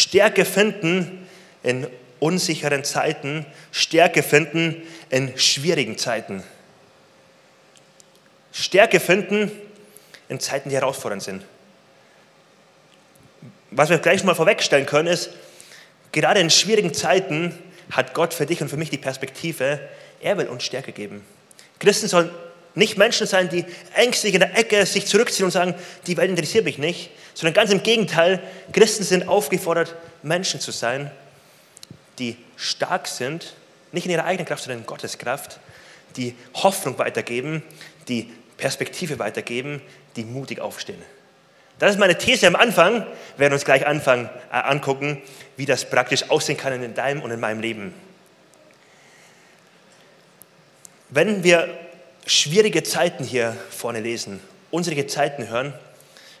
Stärke finden in unsicheren Zeiten, Stärke finden in schwierigen Zeiten. Stärke finden in Zeiten, die herausfordernd sind. Was wir gleich mal vorwegstellen können, ist, gerade in schwierigen Zeiten hat Gott für dich und für mich die Perspektive, er will uns Stärke geben. Christen sollen nicht Menschen sein, die ängstlich in der Ecke sich zurückziehen und sagen, die Welt interessiert mich nicht, sondern ganz im Gegenteil, Christen sind aufgefordert, Menschen zu sein, die stark sind, nicht in ihrer eigenen Kraft, sondern in Gottes Kraft, die Hoffnung weitergeben, die Perspektive weitergeben, die mutig aufstehen. Das ist meine These am Anfang. Wir werden uns gleich anfangen, äh, angucken, wie das praktisch aussehen kann in deinem und in meinem Leben. Wenn wir schwierige Zeiten hier vorne lesen, unsere Zeiten hören,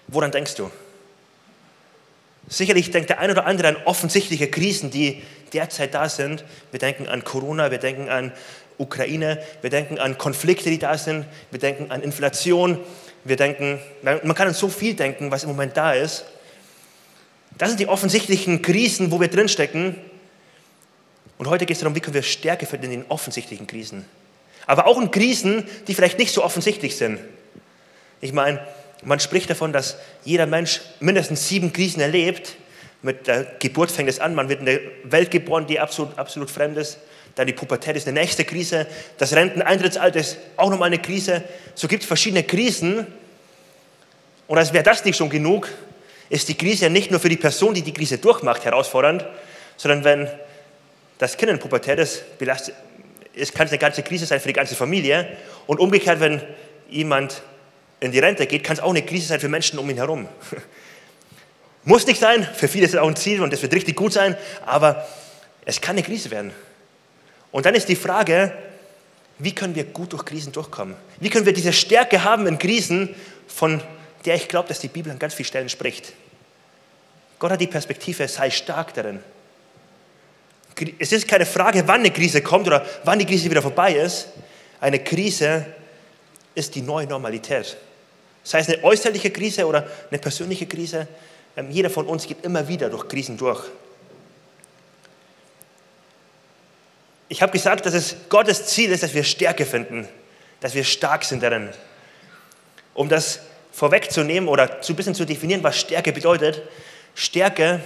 woran denkst du? Sicherlich denkt der ein oder andere an offensichtliche Krisen, die derzeit da sind. Wir denken an Corona, wir denken an Ukraine, wir denken an Konflikte, die da sind, wir denken an Inflation, wir denken, man kann an so viel denken, was im Moment da ist. Das sind die offensichtlichen Krisen, wo wir drinstecken. Und heute geht es darum, wie können wir Stärke finden in den offensichtlichen Krisen. Aber auch in Krisen, die vielleicht nicht so offensichtlich sind. Ich meine, man spricht davon, dass jeder Mensch mindestens sieben Krisen erlebt. Mit der Geburt fängt es an, man wird in der Welt geboren, die absolut, absolut fremd ist. Dann die Pubertät ist eine nächste Krise. Das Renteneintrittsalter ist auch nochmal eine Krise. So gibt es verschiedene Krisen. Und als wäre das nicht schon genug, ist die Krise ja nicht nur für die Person, die die Krise durchmacht, herausfordernd, sondern wenn das Kind in Pubertät ist, belastet, es kann eine ganze Krise sein für die ganze Familie. Und umgekehrt, wenn jemand in die Rente geht, kann es auch eine Krise sein für Menschen um ihn herum. Muss nicht sein, für viele ist es auch ein Ziel und das wird richtig gut sein, aber es kann eine Krise werden. Und dann ist die Frage, wie können wir gut durch Krisen durchkommen? Wie können wir diese Stärke haben in Krisen, von der ich glaube, dass die Bibel an ganz vielen Stellen spricht? Gott hat die Perspektive, sei stark darin. Es ist keine Frage, wann eine Krise kommt oder wann die Krise wieder vorbei ist. Eine Krise ist die neue Normalität. Sei es eine äußerliche Krise oder eine persönliche Krise, ähm, jeder von uns geht immer wieder durch Krisen durch. Ich habe gesagt, dass es Gottes Ziel ist, dass wir Stärke finden, dass wir stark sind darin. Um das vorwegzunehmen oder ein bisschen zu definieren, was Stärke bedeutet. Stärke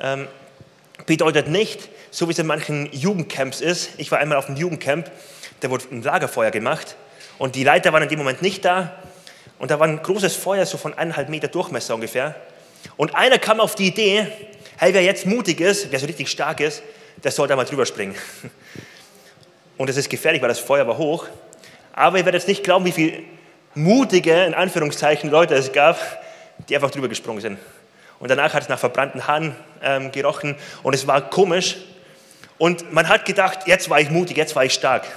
ähm, bedeutet nicht, so wie es in manchen Jugendcamps ist. Ich war einmal auf einem Jugendcamp, da wurde ein Lagerfeuer gemacht und die Leiter waren in dem Moment nicht da und da war ein großes Feuer, so von eineinhalb Meter Durchmesser ungefähr. Und einer kam auf die Idee, hey, wer jetzt mutig ist, wer so richtig stark ist, der soll da mal drüber springen. Und es ist gefährlich, weil das Feuer war hoch. Aber ihr werdet jetzt nicht glauben, wie viele mutige, in Anführungszeichen, Leute es gab, die einfach drüber gesprungen sind. Und danach hat es nach verbrannten Haaren ähm, gerochen und es war komisch. Und man hat gedacht, jetzt war ich mutig, jetzt war ich stark.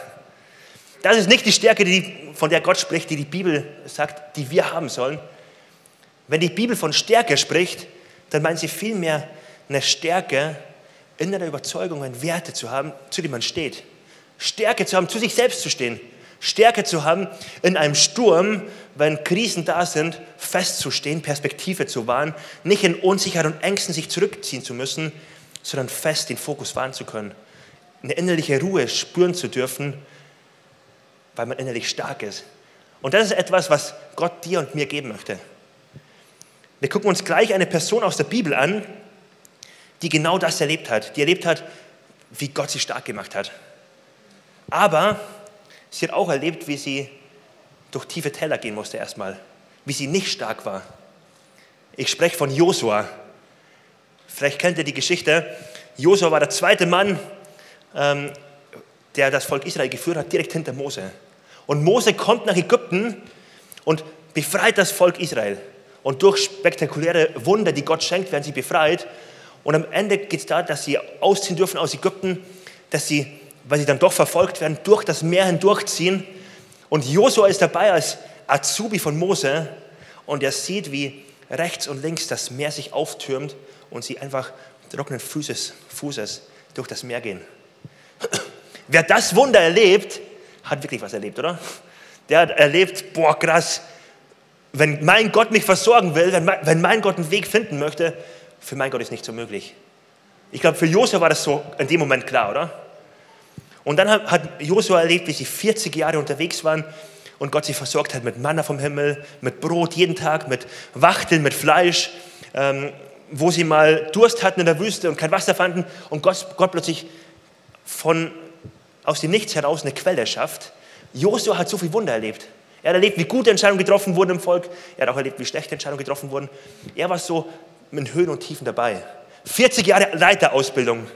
Das ist nicht die Stärke, die, von der Gott spricht, die die Bibel sagt, die wir haben sollen. Wenn die Bibel von Stärke spricht, dann meint sie vielmehr eine Stärke, in der Überzeugung, eine Werte zu haben, zu denen man steht. Stärke zu haben, zu sich selbst zu stehen. Stärke zu haben, in einem Sturm, wenn Krisen da sind, festzustehen, Perspektive zu wahren, nicht in Unsicherheit und Ängsten sich zurückziehen zu müssen, sondern fest den Fokus wahren zu können. Eine innerliche Ruhe spüren zu dürfen weil man innerlich stark ist. Und das ist etwas, was Gott dir und mir geben möchte. Wir gucken uns gleich eine Person aus der Bibel an, die genau das erlebt hat. Die erlebt hat, wie Gott sie stark gemacht hat. Aber sie hat auch erlebt, wie sie durch tiefe Teller gehen musste erstmal. Wie sie nicht stark war. Ich spreche von Josua. Vielleicht kennt ihr die Geschichte. Josua war der zweite Mann, ähm, der das Volk Israel geführt hat, direkt hinter Mose. Und Mose kommt nach Ägypten und befreit das Volk Israel. Und durch spektakuläre Wunder, die Gott schenkt, werden sie befreit. Und am Ende geht es da, dass sie ausziehen dürfen aus Ägypten, dass sie, weil sie dann doch verfolgt werden, durch das Meer hindurchziehen. Und Josua ist dabei als Azubi von Mose und er sieht, wie rechts und links das Meer sich auftürmt und sie einfach trockenen Fußes, Fußes durch das Meer gehen. Wer das Wunder erlebt, hat wirklich was erlebt, oder? Der hat erlebt, boah, krass, wenn mein Gott mich versorgen will, wenn mein, wenn mein Gott einen Weg finden möchte, für mein Gott ist nicht so möglich. Ich glaube, für Josua war das so in dem Moment klar, oder? Und dann hat Josua erlebt, wie sie 40 Jahre unterwegs waren und Gott sie versorgt hat mit Manna vom Himmel, mit Brot jeden Tag, mit Wachteln, mit Fleisch, ähm, wo sie mal Durst hatten in der Wüste und kein Wasser fanden und Gott, Gott plötzlich von, aus dem Nichts heraus eine Quelle schafft. Josua hat so viel Wunder erlebt. Er hat erlebt, wie gute Entscheidungen getroffen wurden im Volk. Er hat auch erlebt, wie schlechte Entscheidungen getroffen wurden. Er war so mit Höhen und Tiefen dabei. 40 Jahre Leiterausbildung.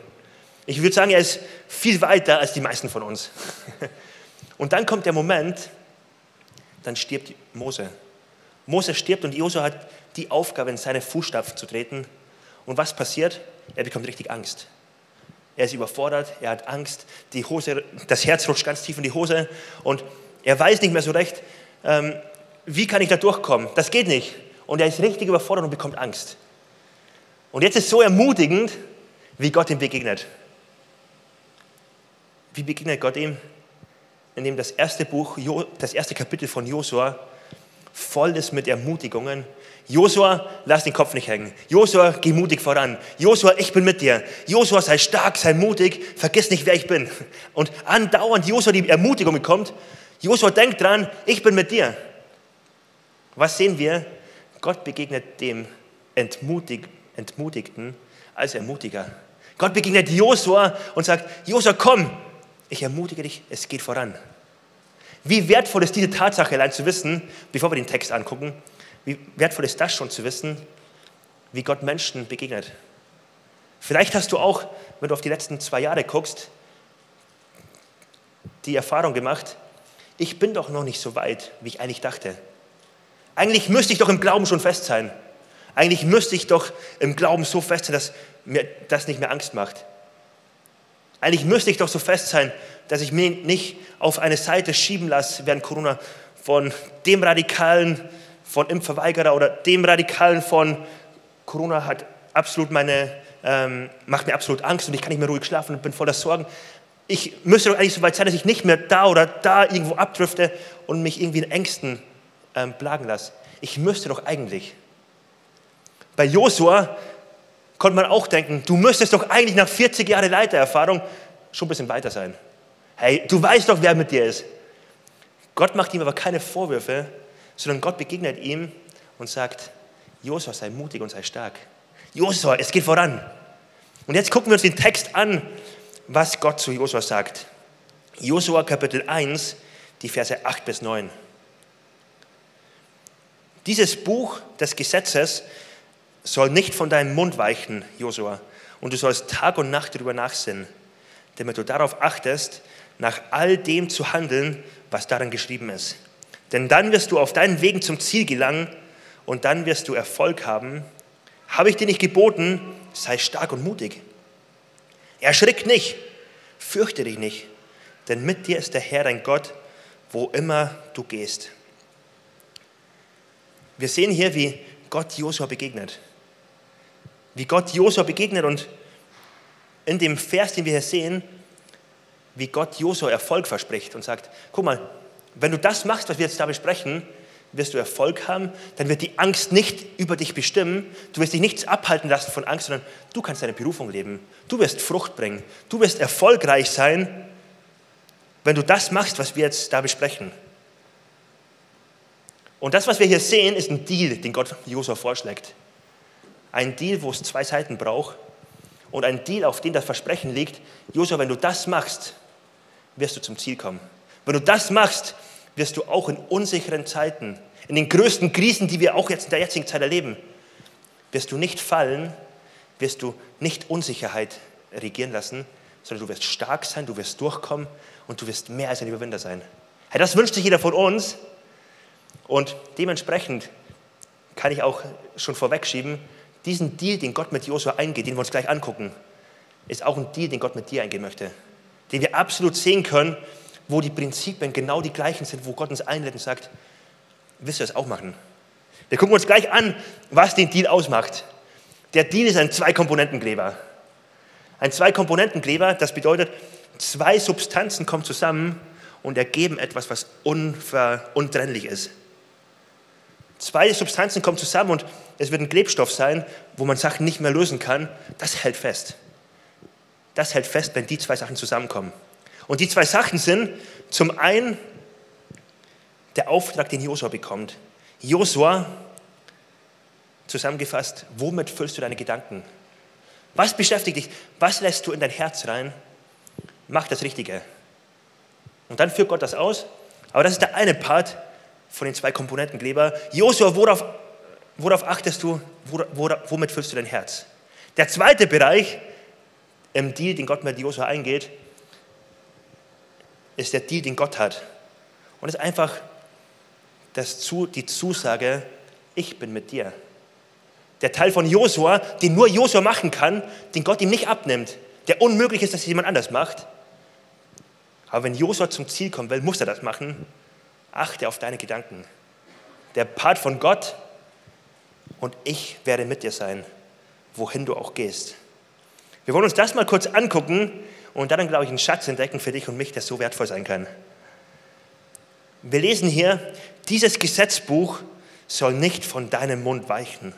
Ich würde sagen, er ist viel weiter als die meisten von uns. Und dann kommt der Moment, dann stirbt Mose. Mose stirbt und Josua hat die Aufgabe, in seine Fußstapfen zu treten. Und was passiert? Er bekommt richtig Angst. Er ist überfordert, er hat Angst, die Hose, das Herz rutscht ganz tief in die Hose und er weiß nicht mehr so recht, ähm, wie kann ich da durchkommen? Das geht nicht. Und er ist richtig überfordert und bekommt Angst. Und jetzt ist so ermutigend, wie Gott ihm begegnet. Wie begegnet Gott ihm? Indem das erste Buch, das erste Kapitel von Josua voll ist mit Ermutigungen. Josua, lass den Kopf nicht hängen. Josua, geh mutig voran. Josua, ich bin mit dir. Josua, sei stark, sei mutig, vergiss nicht, wer ich bin. Und andauernd Josua die Ermutigung bekommt. Josua, denk dran, ich bin mit dir. Was sehen wir? Gott begegnet dem Entmutig Entmutigten als Ermutiger. Gott begegnet Josua und sagt, Josua, komm, ich ermutige dich, es geht voran. Wie wertvoll ist diese Tatsache allein zu wissen, bevor wir den Text angucken, wie wertvoll ist das schon zu wissen, wie Gott Menschen begegnet. Vielleicht hast du auch, wenn du auf die letzten zwei Jahre guckst, die Erfahrung gemacht, ich bin doch noch nicht so weit, wie ich eigentlich dachte. Eigentlich müsste ich doch im Glauben schon fest sein. Eigentlich müsste ich doch im Glauben so fest sein, dass mir das nicht mehr Angst macht. Eigentlich müsste ich doch so fest sein, dass ich mich nicht auf eine Seite schieben lasse während Corona von dem Radikalen, von Impfverweigerer oder dem Radikalen von Corona hat absolut meine, ähm, macht mir absolut Angst und ich kann nicht mehr ruhig schlafen und bin voller Sorgen. Ich müsste doch eigentlich so weit sein, dass ich nicht mehr da oder da irgendwo abdrifte und mich irgendwie in Ängsten ähm, plagen lasse. Ich müsste doch eigentlich. Bei Josua konnte man auch denken, du müsstest doch eigentlich nach 40 Jahren Leitererfahrung schon ein bisschen weiter sein. Hey, du weißt doch, wer mit dir ist. Gott macht ihm aber keine Vorwürfe, sondern Gott begegnet ihm und sagt, Josua, sei mutig und sei stark. Josua, es geht voran. Und jetzt gucken wir uns den Text an, was Gott zu Josua sagt. Josua Kapitel 1, die Verse 8 bis 9. Dieses Buch des Gesetzes soll nicht von deinem Mund weichen, Josua, und du sollst Tag und Nacht darüber nachsinnen, damit du darauf achtest, nach all dem zu handeln, was darin geschrieben ist. Denn dann wirst du auf deinen Wegen zum Ziel gelangen und dann wirst du Erfolg haben. Habe ich dir nicht geboten, sei stark und mutig. Erschrick nicht, fürchte dich nicht, denn mit dir ist der Herr dein Gott, wo immer du gehst. Wir sehen hier, wie Gott Josua begegnet. Wie Gott Josua begegnet und in dem Vers, den wir hier sehen, wie Gott Josua Erfolg verspricht und sagt, guck mal, wenn du das machst, was wir jetzt da besprechen, wirst du Erfolg haben, dann wird die Angst nicht über dich bestimmen, du wirst dich nichts abhalten lassen von Angst, sondern du kannst deine Berufung leben, du wirst Frucht bringen, du wirst erfolgreich sein, wenn du das machst, was wir jetzt da besprechen. Und das, was wir hier sehen, ist ein Deal, den Gott Josua vorschlägt. Ein Deal, wo es zwei Seiten braucht und ein Deal, auf dem das Versprechen liegt, Josua, wenn du das machst, wirst du zum Ziel kommen. Wenn du das machst, wirst du auch in unsicheren Zeiten, in den größten Krisen, die wir auch jetzt in der jetzigen Zeit erleben, wirst du nicht fallen, wirst du nicht Unsicherheit regieren lassen, sondern du wirst stark sein, du wirst durchkommen und du wirst mehr als ein Überwinder sein. Hey, das wünscht sich jeder von uns und dementsprechend kann ich auch schon vorwegschieben, diesen Deal, den Gott mit Josua eingeht, den wir uns gleich angucken, ist auch ein Deal, den Gott mit dir eingehen möchte. Den wir absolut sehen können, wo die Prinzipien genau die gleichen sind, wo Gott uns einlädt und sagt, willst du das auch machen? Wir gucken uns gleich an, was den Deal ausmacht. Der Deal ist ein Zwei-Komponenten-Kleber. Ein Zwei-Komponenten-Kleber, das bedeutet, zwei Substanzen kommen zusammen und ergeben etwas, was untrennlich ist. Zwei Substanzen kommen zusammen und es wird ein Klebstoff sein, wo man Sachen nicht mehr lösen kann. Das hält fest. Das hält fest, wenn die zwei Sachen zusammenkommen. Und die zwei Sachen sind zum einen der Auftrag, den Josua bekommt. Josua, zusammengefasst, womit füllst du deine Gedanken? Was beschäftigt dich? Was lässt du in dein Herz rein? Mach das Richtige. Und dann führt Gott das aus. Aber das ist der eine Part von den zwei Komponenten Kleber. Josua, worauf, worauf achtest du? womit füllst du dein Herz? Der zweite Bereich im Deal, den Gott mit Josua eingeht, ist der Deal, den Gott hat. Und es ist einfach das, die Zusage, ich bin mit dir. Der Teil von Josua, den nur Josua machen kann, den Gott ihm nicht abnimmt, der unmöglich ist, dass es jemand anders macht. Aber wenn Josua zum Ziel kommen will, muss er das machen. Achte auf deine Gedanken. Der Part von Gott und ich werde mit dir sein, wohin du auch gehst. Wir wollen uns das mal kurz angucken und dann, glaube ich, einen Schatz entdecken für dich und mich, der so wertvoll sein kann. Wir lesen hier, dieses Gesetzbuch soll nicht von deinem Mund weichen.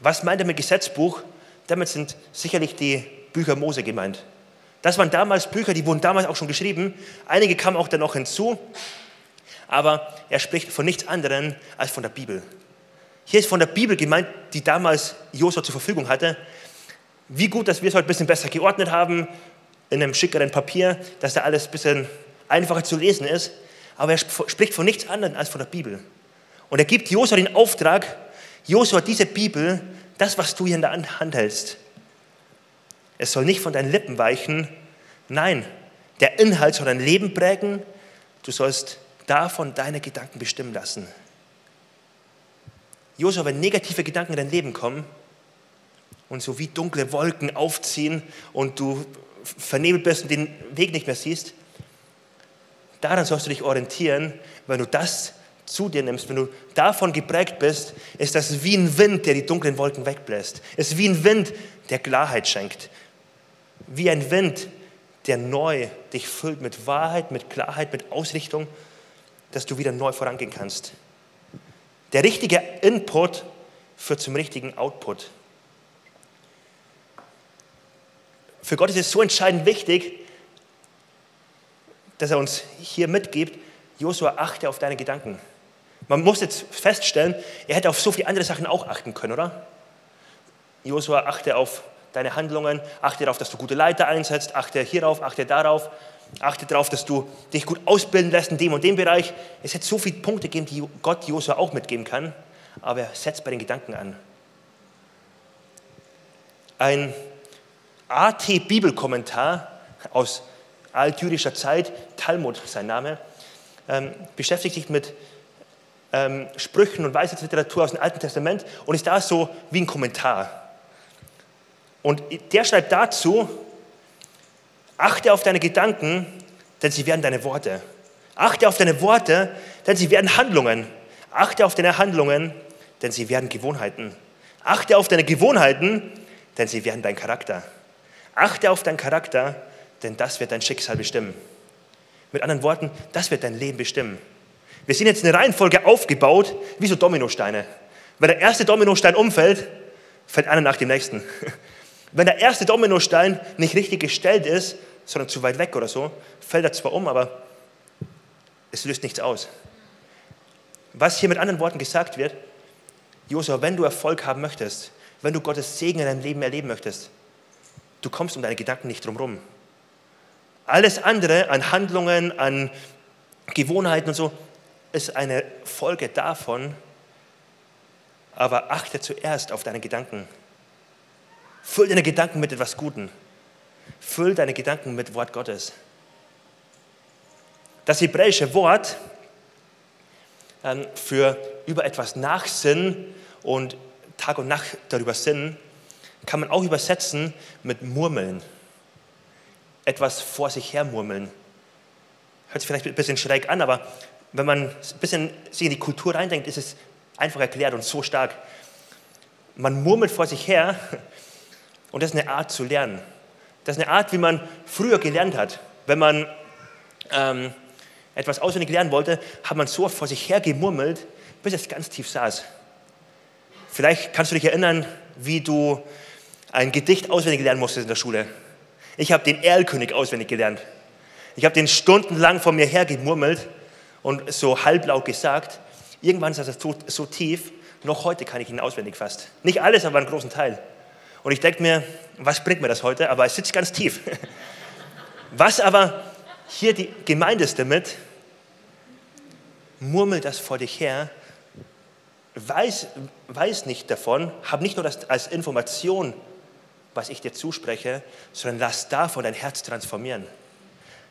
Was meint er mit Gesetzbuch? Damit sind sicherlich die Bücher Mose gemeint. Das waren damals Bücher, die wurden damals auch schon geschrieben. Einige kamen auch dann noch hinzu. Aber er spricht von nichts anderem als von der Bibel. Hier ist von der Bibel gemeint, die damals Josua zur Verfügung hatte. Wie gut, dass wir es heute ein bisschen besser geordnet haben, in einem schickeren Papier, dass da alles ein bisschen einfacher zu lesen ist. Aber er spricht von nichts anderem als von der Bibel. Und er gibt Josua den Auftrag, Josua, diese Bibel, das, was du hier in der Hand hältst, es soll nicht von deinen Lippen weichen. Nein, der Inhalt soll dein Leben prägen. Du sollst davon deine Gedanken bestimmen lassen. Josua, wenn negative Gedanken in dein Leben kommen und so wie dunkle Wolken aufziehen und du vernebelt bist und den Weg nicht mehr siehst, daran sollst du dich orientieren, wenn du das zu dir nimmst, wenn du davon geprägt bist, ist das wie ein Wind, der die dunklen Wolken wegbläst. Es ist wie ein Wind, der Klarheit schenkt wie ein Wind, der neu dich füllt mit Wahrheit, mit Klarheit, mit Ausrichtung, dass du wieder neu vorangehen kannst. Der richtige Input führt zum richtigen Output. Für Gott ist es so entscheidend wichtig, dass er uns hier mitgibt, Josua, achte auf deine Gedanken. Man muss jetzt feststellen, er hätte auf so viele andere Sachen auch achten können, oder? Josua, achte auf deine Handlungen, achte darauf, dass du gute Leiter einsetzt, achte hierauf, achte darauf, achte darauf, dass du dich gut ausbilden lässt in dem und dem Bereich. Es hätte so viele Punkte geben, die Gott Josua auch mitgeben kann, aber er setzt bei den Gedanken an. Ein AT-Bibelkommentar aus altjüdischer Zeit, Talmud sein Name, ähm, beschäftigt sich mit ähm, Sprüchen und Weisheitsliteratur aus dem Alten Testament und ist da so wie ein Kommentar. Und der schreibt dazu, achte auf deine Gedanken, denn sie werden deine Worte. Achte auf deine Worte, denn sie werden Handlungen. Achte auf deine Handlungen, denn sie werden Gewohnheiten. Achte auf deine Gewohnheiten, denn sie werden dein Charakter. Achte auf deinen Charakter, denn das wird dein Schicksal bestimmen. Mit anderen Worten, das wird dein Leben bestimmen. Wir sind jetzt eine Reihenfolge aufgebaut, wie so Dominosteine. Wenn der erste Dominostein umfällt, fällt einer nach dem nächsten. Wenn der erste Dominostein nicht richtig gestellt ist, sondern zu weit weg oder so, fällt er zwar um, aber es löst nichts aus. Was hier mit anderen Worten gesagt wird, Josua, wenn du Erfolg haben möchtest, wenn du Gottes Segen in deinem Leben erleben möchtest, du kommst um deine Gedanken nicht drumherum. Alles andere an Handlungen, an Gewohnheiten und so, ist eine Folge davon, aber achte zuerst auf deine Gedanken. Füll deine Gedanken mit etwas Guten. Füll deine Gedanken mit Wort Gottes. Das hebräische Wort ähm, für über etwas nachsinnen und Tag und Nacht darüber sinnen, kann man auch übersetzen mit Murmeln. Etwas vor sich her murmeln. Hört sich vielleicht ein bisschen schräg an, aber wenn man ein bisschen sich in die Kultur reindenkt, ist es einfach erklärt und so stark. Man murmelt vor sich her und das ist eine Art zu lernen. Das ist eine Art, wie man früher gelernt hat. Wenn man ähm, etwas auswendig lernen wollte, hat man so vor sich her gemurmelt, bis es ganz tief saß. Vielleicht kannst du dich erinnern, wie du ein Gedicht auswendig lernen musstest in der Schule. Ich habe den Erlkönig auswendig gelernt. Ich habe den stundenlang vor mir hergemurmelt und so halblaut gesagt. Irgendwann saß es so, so tief, noch heute kann ich ihn auswendig fast. Nicht alles, aber einen großen Teil. Und ich denke mir, was bringt mir das heute? Aber es sitzt ganz tief. Was aber hier die Gemeinde ist damit, murmel das vor dich her, weiß, weiß nicht davon, hab nicht nur das als Information, was ich dir zuspreche, sondern lass davon dein Herz transformieren.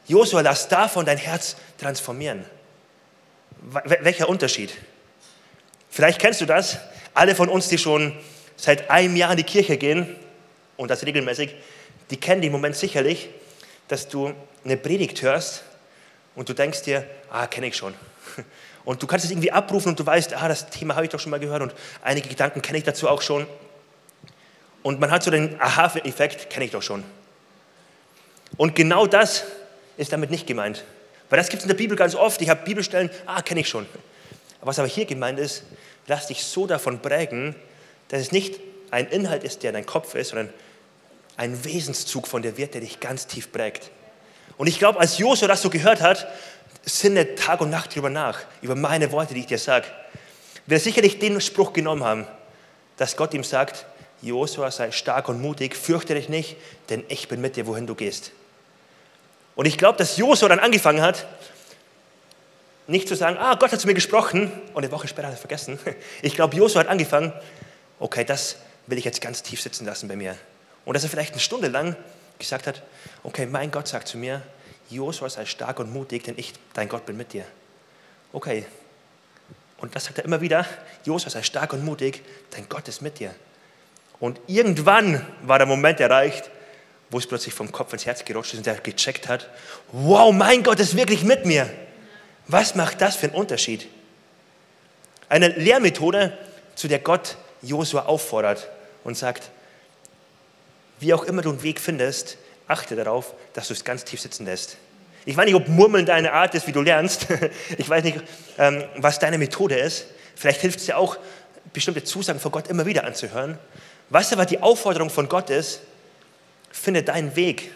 Josua, lass davon dein Herz transformieren. Welcher Unterschied? Vielleicht kennst du das. Alle von uns, die schon seit einem Jahr in die Kirche gehen und das regelmäßig, die kennen den Moment sicherlich, dass du eine Predigt hörst und du denkst dir, ah, kenne ich schon. Und du kannst es irgendwie abrufen und du weißt, ah, das Thema habe ich doch schon mal gehört und einige Gedanken kenne ich dazu auch schon. Und man hat so den Aha-Effekt, kenne ich doch schon. Und genau das ist damit nicht gemeint. Weil das gibt es in der Bibel ganz oft. Ich habe Bibelstellen, ah, kenne ich schon. Was aber hier gemeint ist, lass dich so davon prägen, dass es nicht ein Inhalt ist, der dein Kopf ist, sondern ein Wesenszug von dir wird, der dich ganz tief prägt. Und ich glaube, als Josua das so gehört hat, sinne Tag und Nacht darüber nach, über meine Worte, die ich dir sage. Wird sicherlich den Spruch genommen haben, dass Gott ihm sagt, Josua, sei stark und mutig, fürchte dich nicht, denn ich bin mit dir, wohin du gehst. Und ich glaube, dass Josua dann angefangen hat, nicht zu sagen, ah, Gott hat zu mir gesprochen und eine Woche später hat er vergessen. Ich glaube, Josua hat angefangen, okay, das will ich jetzt ganz tief sitzen lassen bei mir. Und dass er vielleicht eine Stunde lang gesagt hat, okay, mein Gott sagt zu mir, Josua sei stark und mutig, denn ich, dein Gott, bin mit dir. Okay. Und das sagt er immer wieder, Josua sei stark und mutig, dein Gott ist mit dir. Und irgendwann war der Moment erreicht, wo es plötzlich vom Kopf ins Herz gerutscht ist und er gecheckt hat, wow, mein Gott ist wirklich mit mir. Was macht das für einen Unterschied? Eine Lehrmethode, zu der Gott Josua auffordert und sagt, wie auch immer du einen Weg findest, achte darauf, dass du es ganz tief sitzen lässt. Ich weiß nicht, ob Murmeln deine Art ist, wie du lernst. Ich weiß nicht, ähm, was deine Methode ist. Vielleicht hilft es dir auch, bestimmte Zusagen von Gott immer wieder anzuhören. Was aber die Aufforderung von Gott ist, finde deinen Weg,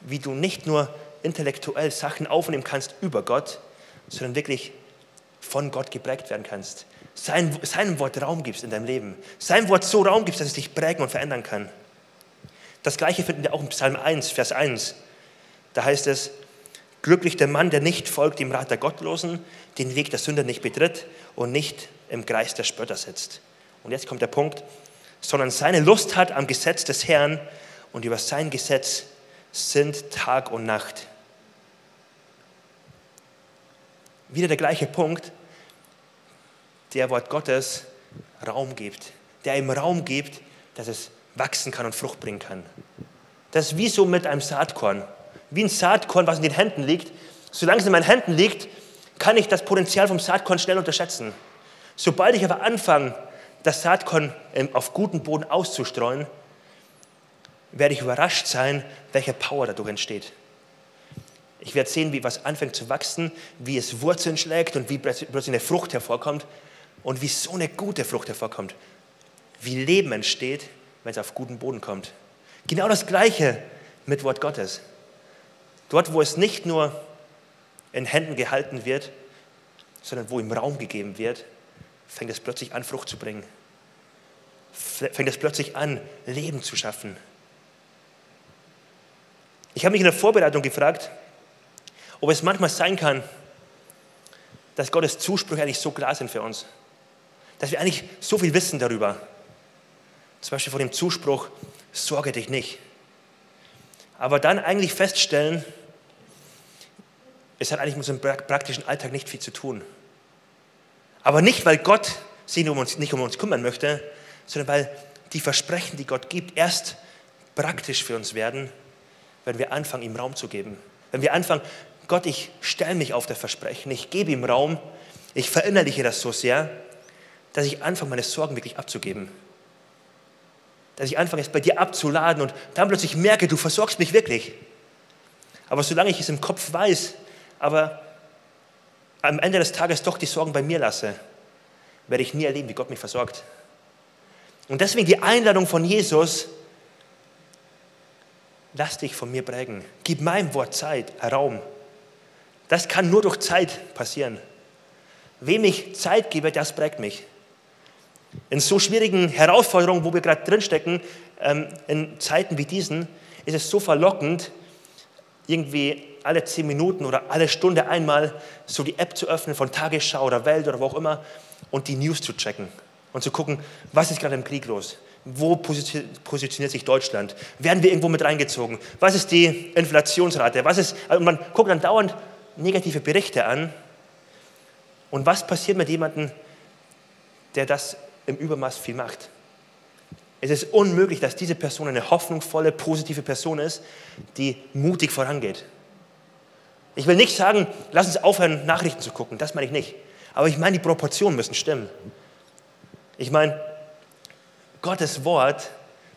wie du nicht nur intellektuell Sachen aufnehmen kannst über Gott, sondern wirklich von Gott geprägt werden kannst. Sein, seinem Wort Raum gibst in deinem Leben. Sein Wort so Raum gibst, dass es dich prägen und verändern kann. Das gleiche finden wir auch in Psalm 1, Vers 1. Da heißt es, glücklich der Mann, der nicht folgt dem Rat der Gottlosen, den Weg der Sünder nicht betritt und nicht im Kreis der Spötter sitzt. Und jetzt kommt der Punkt, sondern seine Lust hat am Gesetz des Herrn und über sein Gesetz sind Tag und Nacht. Wieder der gleiche Punkt, der Wort Gottes Raum gibt, der ihm Raum gibt, dass es wachsen kann und Frucht bringen kann. Das ist wie so mit einem Saatkorn. Wie ein Saatkorn, was in den Händen liegt. Solange es in meinen Händen liegt, kann ich das Potenzial vom Saatkorn schnell unterschätzen. Sobald ich aber anfange, das Saatkorn auf guten Boden auszustreuen, werde ich überrascht sein, welche Power dadurch entsteht. Ich werde sehen, wie was anfängt zu wachsen, wie es Wurzeln schlägt und wie plötzlich eine Frucht hervorkommt und wie so eine gute Frucht hervorkommt. Wie Leben entsteht, wenn es auf guten Boden kommt. Genau das Gleiche mit Wort Gottes. Dort, wo es nicht nur in Händen gehalten wird, sondern wo ihm Raum gegeben wird, fängt es plötzlich an, Frucht zu bringen. Fängt es plötzlich an, Leben zu schaffen. Ich habe mich in der Vorbereitung gefragt, ob es manchmal sein kann, dass Gottes Zusprüche eigentlich so klar sind für uns. Dass wir eigentlich so viel wissen darüber. Zum Beispiel vor dem Zuspruch, sorge dich nicht. Aber dann eigentlich feststellen, es hat eigentlich mit unserem praktischen Alltag nicht viel zu tun. Aber nicht, weil Gott sich um uns, nicht um uns kümmern möchte, sondern weil die Versprechen, die Gott gibt, erst praktisch für uns werden, wenn wir anfangen, ihm Raum zu geben. Wenn wir anfangen, Gott, ich stelle mich auf das Versprechen, ich gebe ihm Raum, ich verinnerliche das so sehr, dass ich anfange, meine Sorgen wirklich abzugeben dass ich anfange, es bei dir abzuladen und dann plötzlich merke, du versorgst mich wirklich. Aber solange ich es im Kopf weiß, aber am Ende des Tages doch die Sorgen bei mir lasse, werde ich nie erleben, wie Gott mich versorgt. Und deswegen die Einladung von Jesus, lass dich von mir prägen. Gib meinem Wort Zeit, Raum. Das kann nur durch Zeit passieren. Wem ich Zeit gebe, das prägt mich. In so schwierigen Herausforderungen, wo wir gerade drinstecken, ähm, in Zeiten wie diesen, ist es so verlockend, irgendwie alle zehn Minuten oder alle Stunde einmal so die App zu öffnen von Tagesschau oder Welt oder wo auch immer und die News zu checken und zu gucken, was ist gerade im Krieg los? Wo positioniert sich Deutschland? Werden wir irgendwo mit reingezogen? Was ist die Inflationsrate? Was ist, also man guckt dann dauernd negative Berichte an. Und was passiert mit jemandem, der das im Übermaß viel macht? Es ist unmöglich, dass diese Person eine hoffnungsvolle, positive Person ist, die mutig vorangeht. Ich will nicht sagen, lass uns aufhören, Nachrichten zu gucken, das meine ich nicht. Aber ich meine, die Proportionen müssen stimmen. Ich meine, Gottes Wort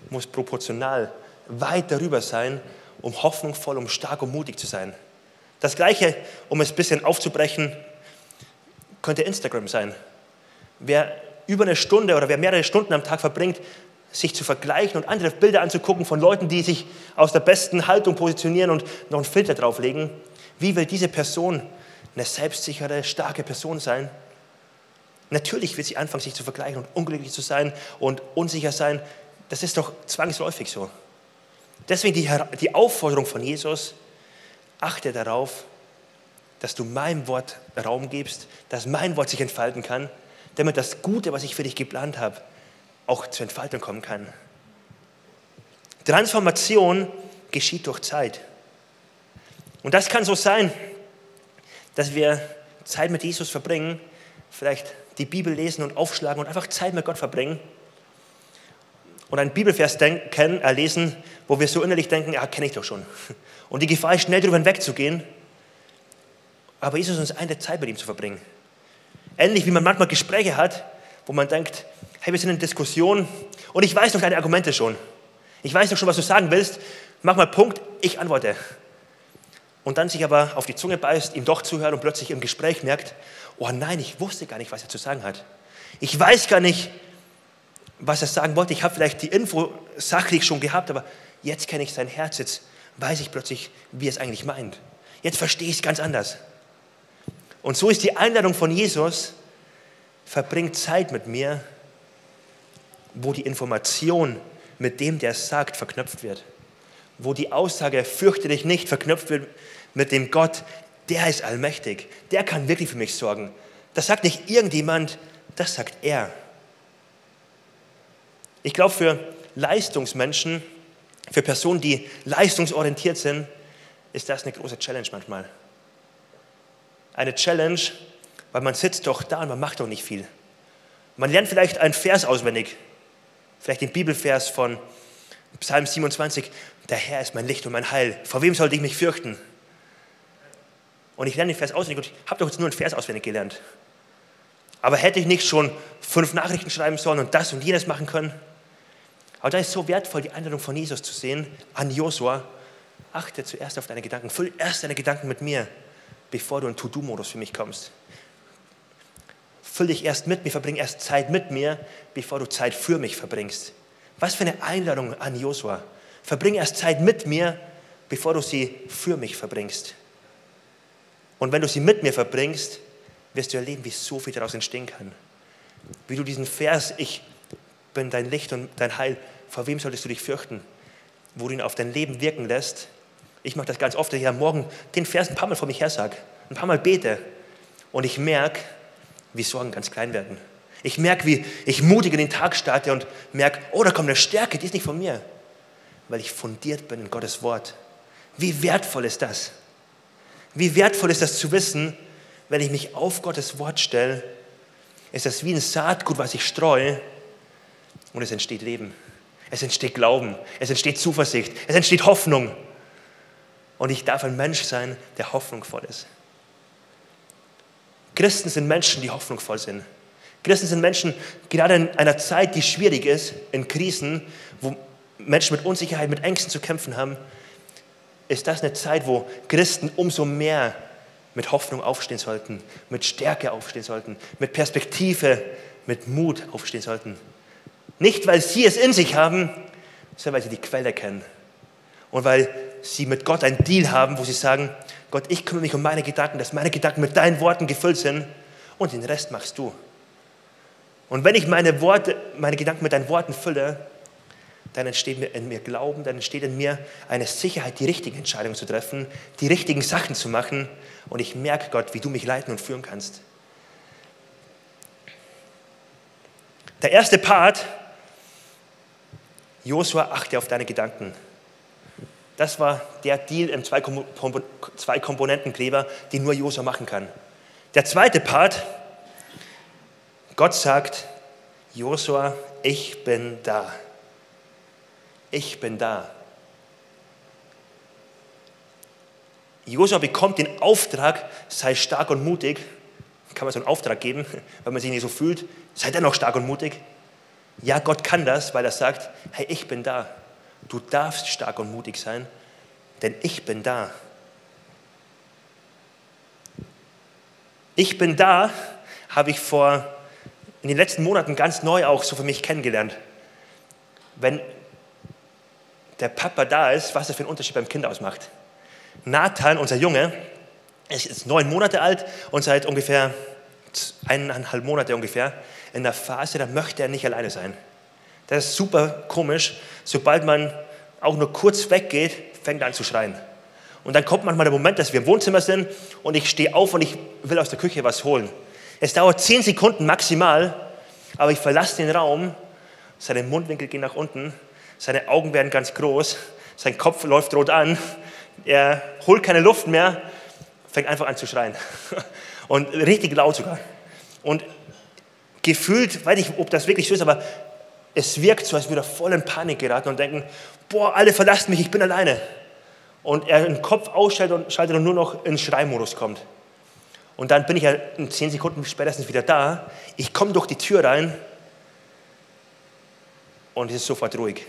muss proportional weit darüber sein, um hoffnungsvoll, um stark und mutig zu sein. Das Gleiche, um es ein bisschen aufzubrechen, könnte Instagram sein. Wer über eine Stunde oder wer mehrere Stunden am Tag verbringt, sich zu vergleichen und andere Bilder anzugucken von Leuten, die sich aus der besten Haltung positionieren und noch einen Filter drauflegen, wie will diese Person eine selbstsichere, starke Person sein? Natürlich wird sie anfangen, sich zu vergleichen und unglücklich zu sein und unsicher sein. Das ist doch zwangsläufig so. Deswegen die, die Aufforderung von Jesus, achte darauf, dass du meinem Wort Raum gibst, dass mein Wort sich entfalten kann, damit das Gute, was ich für dich geplant habe, auch zur Entfaltung kommen kann. Transformation geschieht durch Zeit. Und das kann so sein, dass wir Zeit mit Jesus verbringen, vielleicht die Bibel lesen und aufschlagen und einfach Zeit mit Gott verbringen und einen Bibelvers kennen, äh, lesen, wo wir so innerlich denken, ja, kenne ich doch schon. Und die Gefahr ist, schnell darüber hinwegzugehen. Aber Jesus uns eine Zeit mit ihm zu verbringen. Ähnlich wie man manchmal Gespräche hat, wo man denkt, hey, wir sind in Diskussion und ich weiß doch deine Argumente schon. Ich weiß doch schon, was du sagen willst. Mach mal Punkt, ich antworte und dann sich aber auf die Zunge beißt, ihm doch zuhört und plötzlich im Gespräch merkt, oh nein, ich wusste gar nicht, was er zu sagen hat. Ich weiß gar nicht, was er sagen wollte. Ich habe vielleicht die Info sachlich schon gehabt, aber jetzt kenne ich sein Herz, jetzt weiß ich plötzlich, wie er es eigentlich meint. Jetzt verstehe ich es ganz anders. Und so ist die Einladung von Jesus, verbringt Zeit mit mir, wo die Information mit dem, der es sagt, verknüpft wird. Wo die Aussage, fürchte dich nicht, verknüpft wird mit dem Gott, der ist allmächtig, der kann wirklich für mich sorgen. Das sagt nicht irgendjemand, das sagt er. Ich glaube, für Leistungsmenschen, für Personen, die leistungsorientiert sind, ist das eine große Challenge manchmal. Eine Challenge, weil man sitzt doch da und man macht doch nicht viel. Man lernt vielleicht einen Vers auswendig, vielleicht den Bibelvers von Psalm 27, der Herr ist mein Licht und mein Heil. Vor wem sollte ich mich fürchten? und ich lerne den Vers auswendig und ich habe doch jetzt nur einen Vers auswendig gelernt. Aber hätte ich nicht schon fünf Nachrichten schreiben sollen und das und jenes machen können? Aber da ist so wertvoll, die Einladung von Jesus zu sehen an Josua. Achte zuerst auf deine Gedanken. Füll erst deine Gedanken mit mir, bevor du in To-Do-Modus für mich kommst. Füll dich erst mit mir, verbring erst Zeit mit mir, bevor du Zeit für mich verbringst. Was für eine Einladung an Josua. Verbring erst Zeit mit mir, bevor du sie für mich verbringst. Und wenn du sie mit mir verbringst, wirst du erleben, wie so viel daraus entstehen kann. Wie du diesen Vers, ich bin dein Licht und dein Heil, vor wem solltest du dich fürchten? Wo du ihn auf dein Leben wirken lässt. Ich mache das ganz oft, dass ich am Morgen den Vers ein paar Mal vor mich her sage, ein paar Mal bete. Und ich merke, wie Sorgen ganz klein werden. Ich merke, wie ich mutig in den Tag starte und merke, oh, da kommt eine Stärke, die ist nicht von mir, weil ich fundiert bin in Gottes Wort. Wie wertvoll ist das? Wie wertvoll ist das zu wissen, wenn ich mich auf Gottes Wort stelle, ist das wie ein Saatgut, was ich streue und es entsteht Leben. Es entsteht Glauben, es entsteht Zuversicht, es entsteht Hoffnung. Und ich darf ein Mensch sein, der hoffnungsvoll ist. Christen sind Menschen, die hoffnungsvoll sind. Christen sind Menschen, gerade in einer Zeit, die schwierig ist, in Krisen, wo Menschen mit Unsicherheit, mit Ängsten zu kämpfen haben, ist das eine Zeit, wo Christen umso mehr mit Hoffnung aufstehen sollten, mit Stärke aufstehen sollten, mit Perspektive, mit Mut aufstehen sollten. Nicht, weil sie es in sich haben, sondern weil sie die Quelle kennen. Und weil sie mit Gott einen Deal haben, wo sie sagen, Gott, ich kümmere mich um meine Gedanken, dass meine Gedanken mit deinen Worten gefüllt sind und den Rest machst du. Und wenn ich meine Worte, meine Gedanken mit deinen Worten fülle, dann entsteht in mir Glauben, dann entsteht in mir eine Sicherheit, die richtigen Entscheidungen zu treffen, die richtigen Sachen zu machen. Und ich merke, Gott, wie du mich leiten und führen kannst. Der erste Part, Josua, achte auf deine Gedanken. Das war der Deal im Zwei-Komponenten-Kleber, den nur Josua machen kann. Der zweite Part, Gott sagt, Josua, ich bin da. Ich bin da. Josua bekommt den Auftrag, sei stark und mutig. Kann man so einen Auftrag geben, weil man sich nicht so fühlt? Sei dennoch stark und mutig. Ja, Gott kann das, weil er sagt, hey, ich bin da. Du darfst stark und mutig sein, denn ich bin da. Ich bin da, habe ich vor in den letzten Monaten ganz neu auch so für mich kennengelernt. Wenn der Papa da ist, was das für einen Unterschied beim Kind ausmacht. Nathan, unser Junge, ist neun Monate alt und seit ungefähr eineinhalb Monate ungefähr in der Phase, da möchte er nicht alleine sein. Das ist super komisch. Sobald man auch nur kurz weggeht, fängt er an zu schreien. Und dann kommt manchmal der Moment, dass wir im Wohnzimmer sind und ich stehe auf und ich will aus der Küche was holen. Es dauert zehn Sekunden maximal, aber ich verlasse den Raum, seine Mundwinkel gehen nach unten, seine Augen werden ganz groß, sein Kopf läuft rot an, er holt keine Luft mehr, fängt einfach an zu schreien. Und richtig laut sogar. Und gefühlt, weiß ich, ob das wirklich so ist, aber es wirkt so, als würde er voll in Panik geraten und denken, boah, alle verlassen mich, ich bin alleine. Und er den Kopf ausschaltet und, schaltet und nur noch in Schreimodus kommt. Und dann bin ich ja in zehn Sekunden spätestens wieder da. Ich komme durch die Tür rein und es ist sofort ruhig.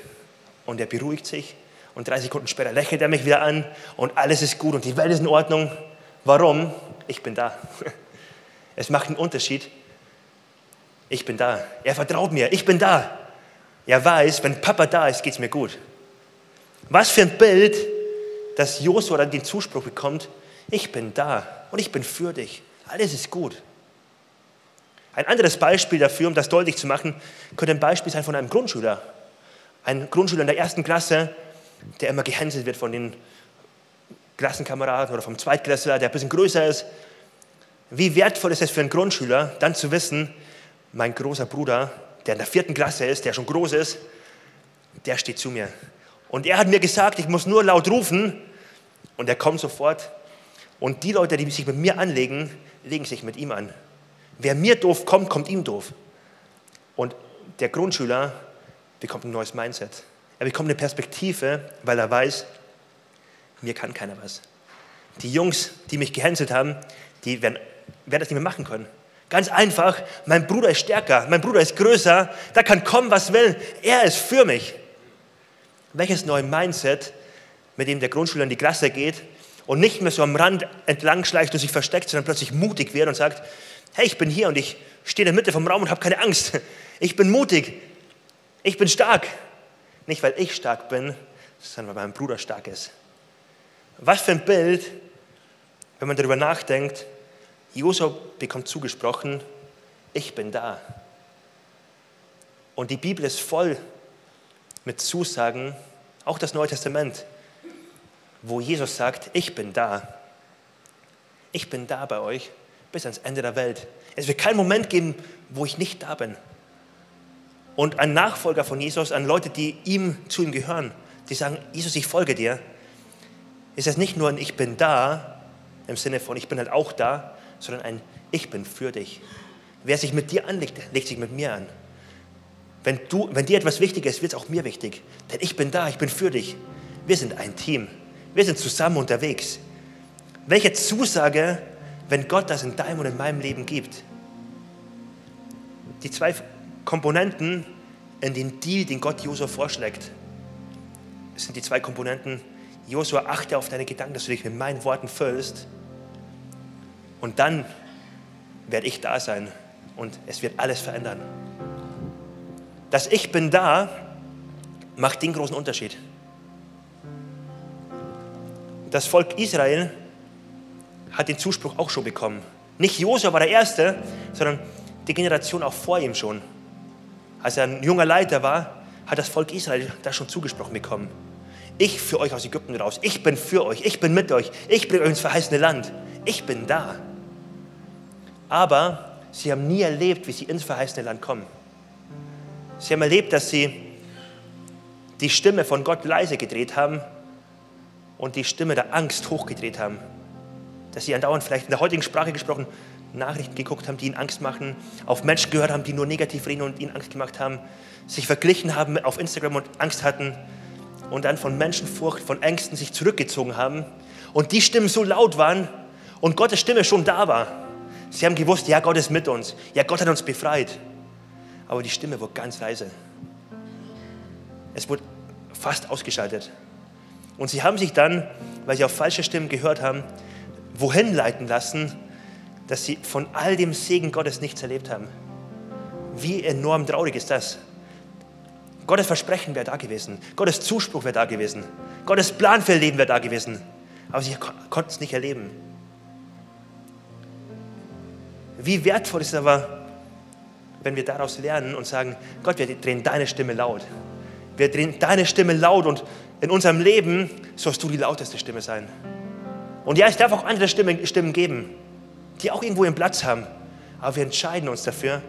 Und er beruhigt sich und drei Sekunden später lächelt er mich wieder an und alles ist gut und die Welt ist in Ordnung. Warum? Ich bin da. Es macht einen Unterschied. Ich bin da. Er vertraut mir. Ich bin da. Er weiß, wenn Papa da ist, geht es mir gut. Was für ein Bild, dass Josua dann den Zuspruch bekommt, ich bin da und ich bin für dich. Alles ist gut. Ein anderes Beispiel dafür, um das deutlich zu machen, könnte ein Beispiel sein von einem Grundschüler. Ein Grundschüler in der ersten Klasse, der immer gehänselt wird von den Klassenkameraden oder vom Zweitklässler, der ein bisschen größer ist. Wie wertvoll ist es für einen Grundschüler, dann zu wissen, mein großer Bruder, der in der vierten Klasse ist, der schon groß ist, der steht zu mir. Und er hat mir gesagt, ich muss nur laut rufen und er kommt sofort. Und die Leute, die sich mit mir anlegen, legen sich mit ihm an. Wer mir doof kommt, kommt ihm doof. Und der Grundschüler bekommt ein neues Mindset. Er bekommt eine Perspektive, weil er weiß, mir kann keiner was. Die Jungs, die mich gehänselt haben, die werden, werden das nicht mehr machen können. Ganz einfach, mein Bruder ist stärker, mein Bruder ist größer, da kann kommen, was will. Er ist für mich. Welches neue Mindset, mit dem der Grundschüler in die Klasse geht und nicht mehr so am Rand entlang schleicht und sich versteckt, sondern plötzlich mutig wird und sagt, hey, ich bin hier und ich stehe in der Mitte vom Raum und habe keine Angst. Ich bin mutig. Ich bin stark. Nicht, weil ich stark bin, sondern weil mein Bruder stark ist. Was für ein Bild, wenn man darüber nachdenkt, Josua bekommt zugesprochen, ich bin da. Und die Bibel ist voll mit Zusagen, auch das Neue Testament, wo Jesus sagt, ich bin da. Ich bin da bei euch bis ans Ende der Welt. Es wird keinen Moment geben, wo ich nicht da bin. Und ein Nachfolger von Jesus, an Leute, die ihm zu ihm gehören, die sagen, Jesus, ich folge dir, ist es nicht nur ein Ich bin da, im Sinne von ich bin halt auch da, sondern ein Ich bin für dich. Wer sich mit dir anlegt, legt sich mit mir an. Wenn, du, wenn dir etwas wichtig ist, wird es auch mir wichtig. Denn ich bin da, ich bin für dich. Wir sind ein Team. Wir sind zusammen unterwegs. Welche Zusage, wenn Gott das in deinem und in meinem Leben gibt? Die zwei Komponenten in den Deal, den Gott Josua vorschlägt, sind die zwei Komponenten. Josua, achte auf deine Gedanken, dass du dich mit meinen Worten füllst und dann werde ich da sein und es wird alles verändern. Das Ich bin da macht den großen Unterschied. Das Volk Israel hat den Zuspruch auch schon bekommen. Nicht Josua war der Erste, sondern die Generation auch vor ihm schon. Als er ein junger Leiter war, hat das Volk Israel da schon zugesprochen bekommen. Ich führe euch aus Ägypten raus. Ich bin für euch. Ich bin mit euch. Ich bringe euch ins verheißene Land. Ich bin da. Aber sie haben nie erlebt, wie sie ins verheißene Land kommen. Sie haben erlebt, dass sie die Stimme von Gott leise gedreht haben und die Stimme der Angst hochgedreht haben. Dass sie andauernd vielleicht in der heutigen Sprache gesprochen Nachrichten geguckt haben, die ihnen Angst machen, auf Menschen gehört haben, die nur negativ reden und ihnen Angst gemacht haben, sich verglichen haben auf Instagram und Angst hatten und dann von Menschenfurcht, von Ängsten sich zurückgezogen haben und die Stimmen so laut waren und Gottes Stimme schon da war. Sie haben gewusst, ja, Gott ist mit uns, ja, Gott hat uns befreit. Aber die Stimme wurde ganz leise. Es wurde fast ausgeschaltet. Und sie haben sich dann, weil sie auf falsche Stimmen gehört haben, wohin leiten lassen, dass sie von all dem Segen Gottes nichts erlebt haben. Wie enorm traurig ist das? Gottes Versprechen wäre da gewesen. Gottes Zuspruch wäre da gewesen. Gottes Plan für ihr Leben wäre da gewesen. Aber sie konnten es nicht erleben. Wie wertvoll ist es aber, wenn wir daraus lernen und sagen, Gott, wir drehen deine Stimme laut. Wir drehen deine Stimme laut und in unserem Leben sollst du die lauteste Stimme sein. Und ja, es darf auch andere Stimmen, Stimmen geben, die auch irgendwo ihren Platz haben. Aber wir entscheiden uns dafür,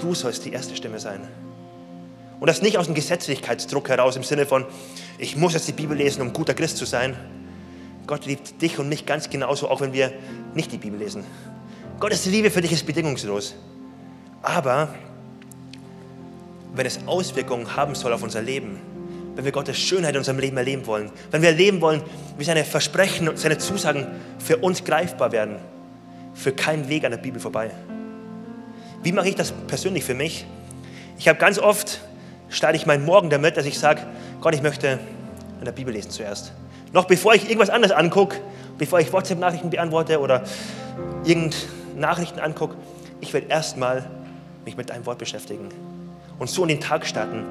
du sollst die erste Stimme sein. Und das nicht aus dem Gesetzlichkeitsdruck heraus im Sinne von, ich muss jetzt die Bibel lesen, um guter Christ zu sein. Gott liebt dich und mich ganz genauso, auch wenn wir nicht die Bibel lesen. Gottes Liebe für dich ist bedingungslos. Aber wenn es Auswirkungen haben soll auf unser Leben, wenn wir Gottes Schönheit in unserem Leben erleben wollen, wenn wir erleben wollen, wie seine Versprechen und seine Zusagen für uns greifbar werden, für keinen Weg an der Bibel vorbei. Wie mache ich das persönlich für mich? Ich habe ganz oft, starte ich meinen Morgen damit, dass ich sage, Gott, ich möchte in der Bibel lesen zuerst. Noch bevor ich irgendwas anderes angucke, bevor ich WhatsApp-Nachrichten beantworte oder irgendeine Nachrichten angucke, ich will erstmal mich mit deinem Wort beschäftigen und so in den Tag starten.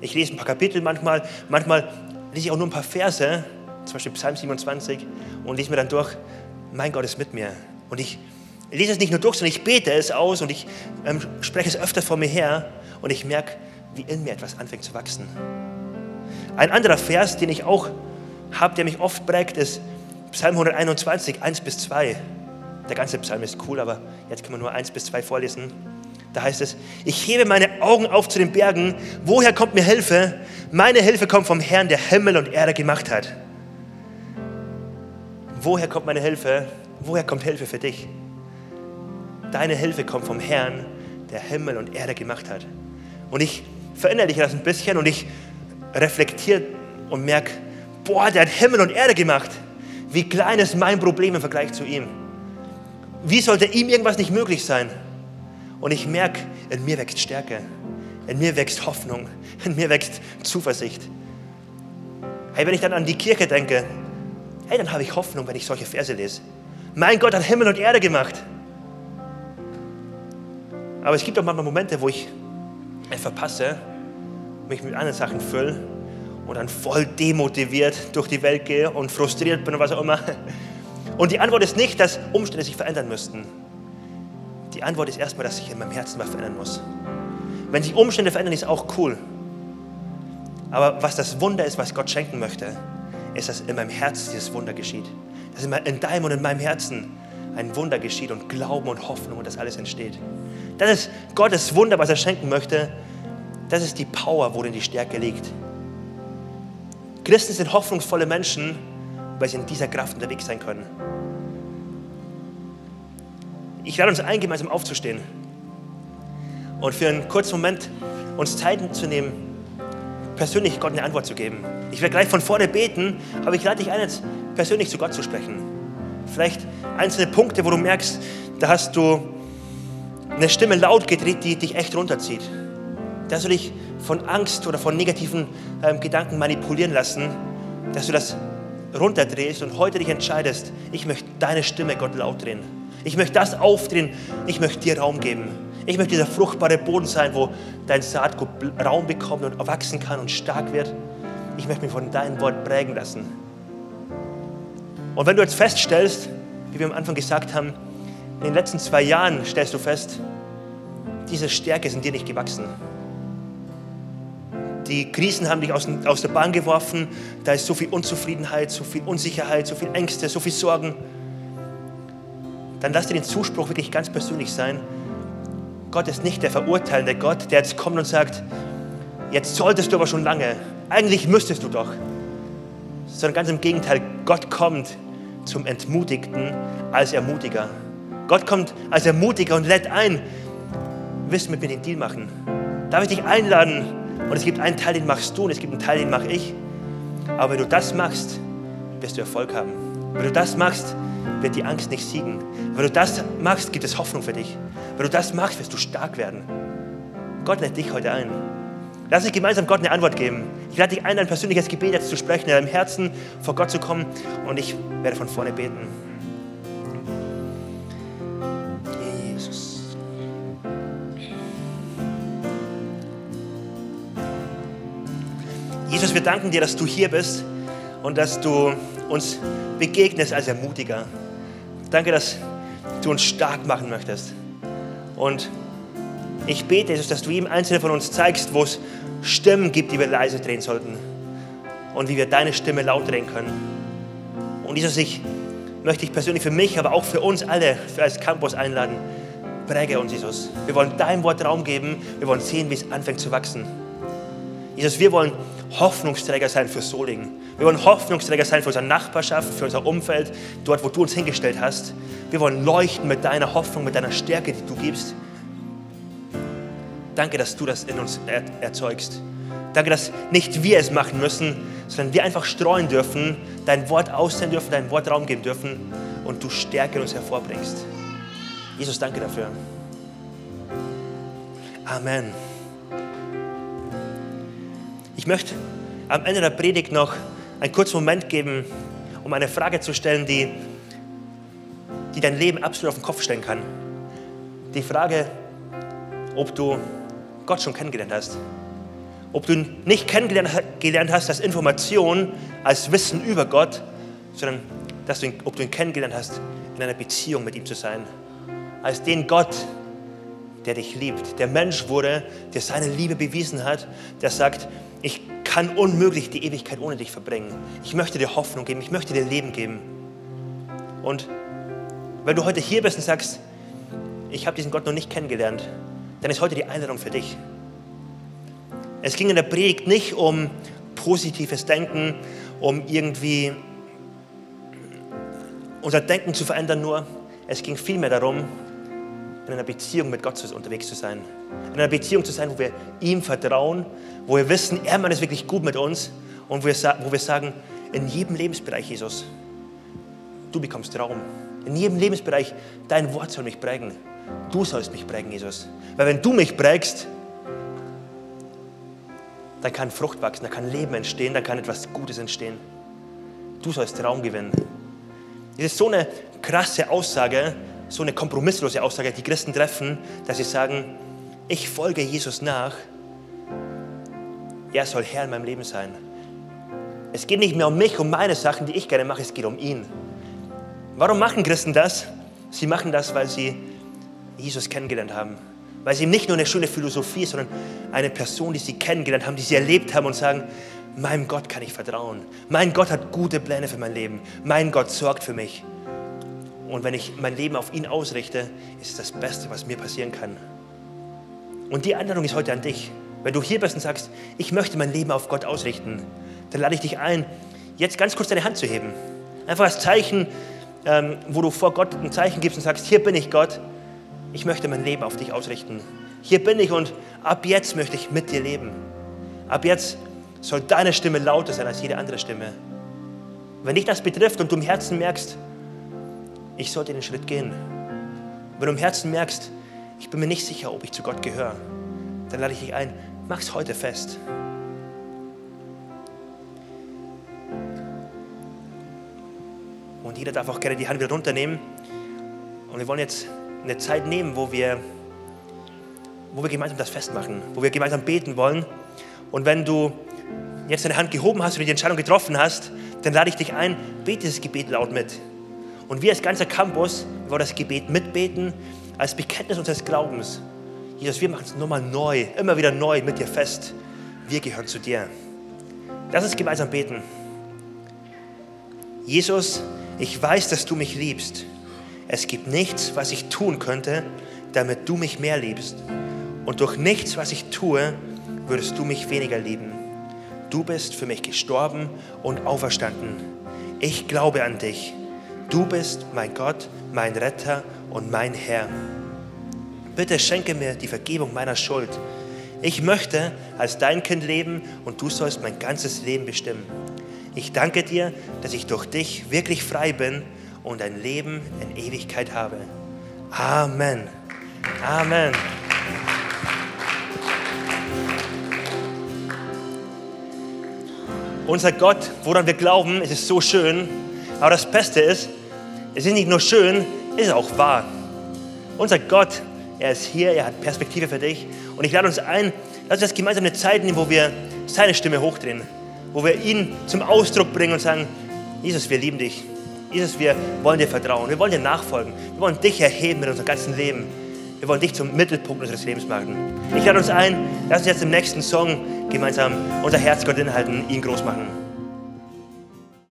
Ich lese ein paar Kapitel manchmal, manchmal lese ich auch nur ein paar Verse, zum Beispiel Psalm 27, und lese mir dann durch, mein Gott ist mit mir. Und ich lese es nicht nur durch, sondern ich bete es aus und ich ähm, spreche es öfter vor mir her und ich merke, wie in mir etwas anfängt zu wachsen. Ein anderer Vers, den ich auch habe, der mich oft prägt, ist Psalm 121, 1 bis 2. Der ganze Psalm ist cool, aber jetzt können wir nur 1 bis 2 vorlesen. Da heißt es, ich hebe meine Augen auf zu den Bergen. Woher kommt mir Hilfe? Meine Hilfe kommt vom Herrn, der Himmel und Erde gemacht hat. Woher kommt meine Hilfe? Woher kommt Hilfe für dich? Deine Hilfe kommt vom Herrn, der Himmel und Erde gemacht hat. Und ich verinnerliche das ein bisschen und ich reflektiere und merke, boah, der hat Himmel und Erde gemacht. Wie klein ist mein Problem im Vergleich zu ihm? Wie sollte ihm irgendwas nicht möglich sein? Und ich merke, in mir wächst Stärke, in mir wächst Hoffnung, in mir wächst Zuversicht. Hey, wenn ich dann an die Kirche denke, hey, dann habe ich Hoffnung, wenn ich solche Verse lese. Mein Gott hat Himmel und Erde gemacht. Aber es gibt auch manchmal Momente, wo ich verpasse, mich mit anderen Sachen fülle und dann voll demotiviert durch die Welt gehe und frustriert bin und was auch immer. Und die Antwort ist nicht, dass Umstände sich verändern müssten. Die Antwort ist erstmal, dass sich in meinem Herzen was verändern muss. Wenn sich Umstände verändern, ist auch cool. Aber was das Wunder ist, was Gott schenken möchte, ist, dass in meinem Herzen dieses Wunder geschieht. Dass in deinem und in meinem Herzen ein Wunder geschieht und Glauben und Hoffnung und das alles entsteht. Das ist Gottes Wunder, was er schenken möchte. Das ist die Power, worin die Stärke liegt. Christen sind hoffnungsvolle Menschen, weil sie in dieser Kraft unterwegs sein können. Ich lade uns ein, gemeinsam aufzustehen und für einen kurzen Moment uns Zeit zu nehmen, persönlich Gott eine Antwort zu geben. Ich werde gleich von vorne beten, aber ich lade dich ein, jetzt persönlich zu Gott zu sprechen. Vielleicht einzelne Punkte, wo du merkst, da hast du eine Stimme laut gedreht, die dich echt runterzieht. Dass du dich von Angst oder von negativen ähm, Gedanken manipulieren lassen, dass du das runterdrehst und heute dich entscheidest, ich möchte deine Stimme Gott laut drehen. Ich möchte das aufdrehen. Ich möchte dir Raum geben. Ich möchte dieser fruchtbare Boden sein, wo dein Saatgut Raum bekommt und wachsen kann und stark wird. Ich möchte mich von deinem Wort prägen lassen. Und wenn du jetzt feststellst, wie wir am Anfang gesagt haben, in den letzten zwei Jahren stellst du fest, diese Stärke sind dir nicht gewachsen. Die Krisen haben dich aus, aus der Bahn geworfen. Da ist so viel Unzufriedenheit, so viel Unsicherheit, so viel Ängste, so viel Sorgen. Dann lass dir den Zuspruch wirklich ganz persönlich sein. Gott ist nicht der verurteilende Gott, der jetzt kommt und sagt, jetzt solltest du aber schon lange, eigentlich müsstest du doch. Sondern ganz im Gegenteil, Gott kommt zum Entmutigten als Ermutiger. Gott kommt als Ermutiger und lädt ein, willst du mit mir den Deal machen? Darf ich dich einladen? Und es gibt einen Teil, den machst du und es gibt einen Teil, den mache ich. Aber wenn du das machst, wirst du Erfolg haben. Wenn du das machst, wird die Angst nicht siegen. Wenn du das machst, gibt es Hoffnung für dich. Wenn du das machst, wirst du stark werden. Gott lädt dich heute ein. Lass uns gemeinsam Gott eine Antwort geben. Ich lade dich ein, ein persönliches Gebet jetzt zu sprechen, in deinem Herzen vor Gott zu kommen und ich werde von vorne beten. Jesus, wir danken dir, dass du hier bist und dass du uns begegnest als Ermutiger. Danke, dass du uns stark machen möchtest. Und ich bete, Jesus, dass du jedem Einzelnen von uns zeigst, wo es Stimmen gibt, die wir leise drehen sollten. Und wie wir deine Stimme laut drehen können. Und Jesus, ich möchte dich persönlich für mich, aber auch für uns alle für als Campus einladen. Präge uns, Jesus. Wir wollen dein Wort Raum geben. Wir wollen sehen, wie es anfängt zu wachsen. Jesus, wir wollen Hoffnungsträger sein für Solingen. Wir wollen Hoffnungsträger sein für unsere Nachbarschaft, für unser Umfeld, dort, wo du uns hingestellt hast. Wir wollen leuchten mit deiner Hoffnung, mit deiner Stärke, die du gibst. Danke, dass du das in uns erzeugst. Danke, dass nicht wir es machen müssen, sondern wir einfach streuen dürfen, dein Wort aussehen dürfen, dein Wort Raum geben dürfen und du Stärke in uns hervorbringst. Jesus, danke dafür. Amen. Ich möchte am Ende der Predigt noch einen kurzen Moment geben, um eine Frage zu stellen, die, die dein Leben absolut auf den Kopf stellen kann. Die Frage, ob du Gott schon kennengelernt hast. Ob du nicht kennengelernt hast als Information, als Wissen über Gott, sondern dass du ihn, ob du ihn kennengelernt hast, in einer Beziehung mit ihm zu sein. Als den Gott, der dich liebt, der Mensch wurde, der seine Liebe bewiesen hat, der sagt, ich kann unmöglich die Ewigkeit ohne dich verbringen. Ich möchte dir Hoffnung geben, ich möchte dir Leben geben. Und wenn du heute hier bist und sagst, ich habe diesen Gott noch nicht kennengelernt, dann ist heute die Einladung für dich. Es ging in der Predigt nicht um positives Denken, um irgendwie unser Denken zu verändern nur. Es ging vielmehr darum, in einer Beziehung mit Gott unterwegs zu sein. In einer Beziehung zu sein, wo wir ihm vertrauen, wo wir wissen, er meint es wirklich gut mit uns und wo wir, wo wir sagen, in jedem Lebensbereich, Jesus, du bekommst Raum. In jedem Lebensbereich, dein Wort soll mich prägen. Du sollst mich prägen, Jesus. Weil wenn du mich prägst, dann kann Frucht wachsen, dann kann Leben entstehen, dann kann etwas Gutes entstehen. Du sollst Raum gewinnen. Das ist so eine krasse Aussage, so eine kompromisslose Aussage, die Christen treffen, dass sie sagen, ich folge Jesus nach, er soll Herr in meinem Leben sein. Es geht nicht mehr um mich, um meine Sachen, die ich gerne mache, es geht um ihn. Warum machen Christen das? Sie machen das, weil sie Jesus kennengelernt haben. Weil sie ihm nicht nur eine schöne Philosophie, sondern eine Person, die sie kennengelernt haben, die sie erlebt haben und sagen, meinem Gott kann ich vertrauen. Mein Gott hat gute Pläne für mein Leben. Mein Gott sorgt für mich. Und wenn ich mein Leben auf ihn ausrichte, ist es das Beste, was mir passieren kann. Und die Einladung ist heute an dich. Wenn du hier bist und sagst, ich möchte mein Leben auf Gott ausrichten, dann lade ich dich ein, jetzt ganz kurz deine Hand zu heben. Einfach als Zeichen, ähm, wo du vor Gott ein Zeichen gibst und sagst, hier bin ich Gott, ich möchte mein Leben auf dich ausrichten. Hier bin ich und ab jetzt möchte ich mit dir leben. Ab jetzt soll deine Stimme lauter sein als jede andere Stimme. Wenn dich das betrifft und du im Herzen merkst, ich sollte den Schritt gehen, wenn du im Herzen merkst, ich bin mir nicht sicher, ob ich zu Gott gehöre, dann lade ich dich ein, mach es heute fest. Und jeder darf auch gerne die Hand wieder runternehmen. Und wir wollen jetzt eine Zeit nehmen, wo wir wo wir gemeinsam das festmachen, wo wir gemeinsam beten wollen. Und wenn du jetzt deine Hand gehoben hast und die Entscheidung getroffen hast, dann lade ich dich ein, bete dieses Gebet laut mit. Und wir als ganzer Campus wollen das Gebet mitbeten, als Bekenntnis unseres Glaubens. Jesus, wir machen es nochmal neu, immer wieder neu mit dir fest. Wir gehören zu dir. Lass uns gemeinsam beten. Jesus, ich weiß, dass du mich liebst. Es gibt nichts, was ich tun könnte, damit du mich mehr liebst. Und durch nichts, was ich tue, würdest du mich weniger lieben. Du bist für mich gestorben und auferstanden. Ich glaube an dich. Du bist mein Gott, mein Retter und mein Herr. Bitte schenke mir die Vergebung meiner Schuld. Ich möchte als dein Kind leben und du sollst mein ganzes Leben bestimmen. Ich danke dir, dass ich durch dich wirklich frei bin und ein Leben in Ewigkeit habe. Amen. Amen. Unser Gott, woran wir glauben, es ist so schön. Aber das Beste ist, es ist nicht nur schön, es ist auch wahr. Unser Gott, er ist hier, er hat Perspektive für dich. Und ich lade uns ein, lass uns gemeinsam eine Zeit nehmen, wo wir seine Stimme hochdrehen, wo wir ihn zum Ausdruck bringen und sagen, Jesus, wir lieben dich. Jesus, wir wollen dir vertrauen, wir wollen dir nachfolgen, wir wollen dich erheben mit unserem ganzen Leben. Wir wollen dich zum Mittelpunkt unseres Lebens machen. Ich lade uns ein, lass uns jetzt im nächsten Song gemeinsam unser Herz Gott inhalten, ihn groß machen.